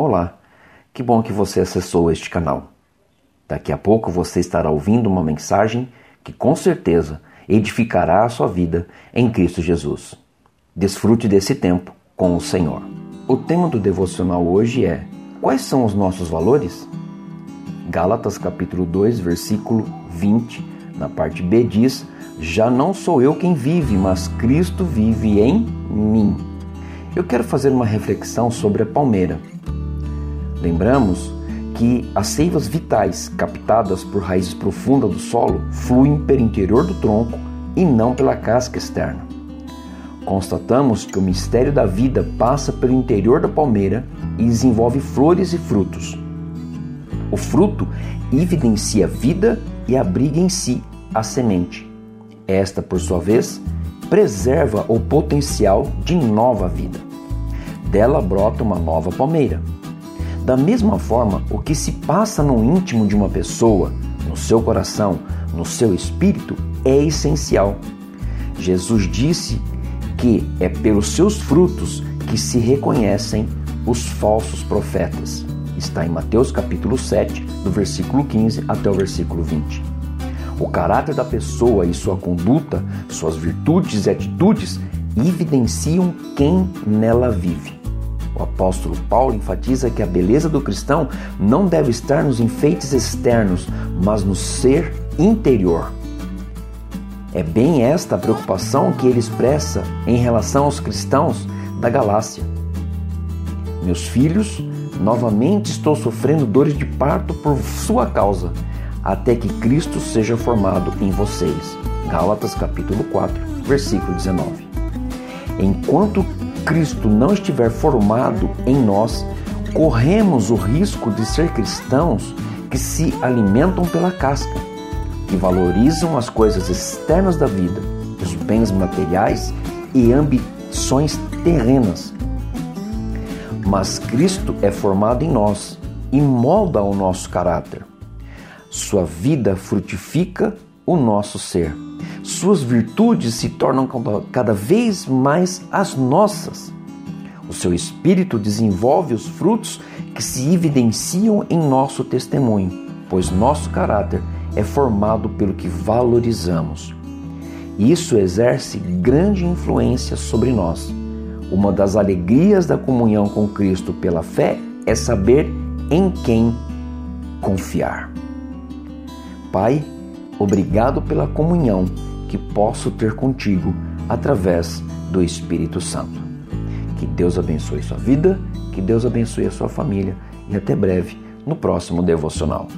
Olá, que bom que você acessou este canal. Daqui a pouco você estará ouvindo uma mensagem que com certeza edificará a sua vida em Cristo Jesus. Desfrute desse tempo com o Senhor. O tema do devocional hoje é: Quais são os nossos valores? Gálatas capítulo 2, versículo 20, na parte B diz: Já não sou eu quem vive, mas Cristo vive em mim. Eu quero fazer uma reflexão sobre a palmeira. Lembramos que as seivas vitais captadas por raízes profundas do solo fluem pelo interior do tronco e não pela casca externa. Constatamos que o mistério da vida passa pelo interior da palmeira e desenvolve flores e frutos. O fruto evidencia a vida e abriga em si a semente. Esta, por sua vez, preserva o potencial de nova vida. Dela brota uma nova palmeira da mesma forma, o que se passa no íntimo de uma pessoa, no seu coração, no seu espírito, é essencial. Jesus disse que é pelos seus frutos que se reconhecem os falsos profetas. Está em Mateus capítulo 7, do versículo 15 até o versículo 20. O caráter da pessoa e sua conduta, suas virtudes e atitudes evidenciam quem nela vive. O apóstolo Paulo enfatiza que a beleza do cristão não deve estar nos enfeites externos, mas no ser interior. É bem esta a preocupação que ele expressa em relação aos cristãos da Galácia. Meus filhos, novamente estou sofrendo dores de parto por sua causa, até que Cristo seja formado em vocês. Gálatas capítulo 4, versículo 19. Enquanto Cristo não estiver formado em nós, corremos o risco de ser cristãos que se alimentam pela casca, que valorizam as coisas externas da vida, os bens materiais e ambições terrenas. Mas Cristo é formado em nós e molda o nosso caráter. Sua vida frutifica o nosso ser suas virtudes se tornam cada vez mais as nossas. O seu espírito desenvolve os frutos que se evidenciam em nosso testemunho, pois nosso caráter é formado pelo que valorizamos. Isso exerce grande influência sobre nós. Uma das alegrias da comunhão com Cristo pela fé é saber em quem confiar. Pai, obrigado pela comunhão que posso ter contigo através do Espírito Santo. Que Deus abençoe sua vida, que Deus abençoe a sua família e até breve no próximo devocional.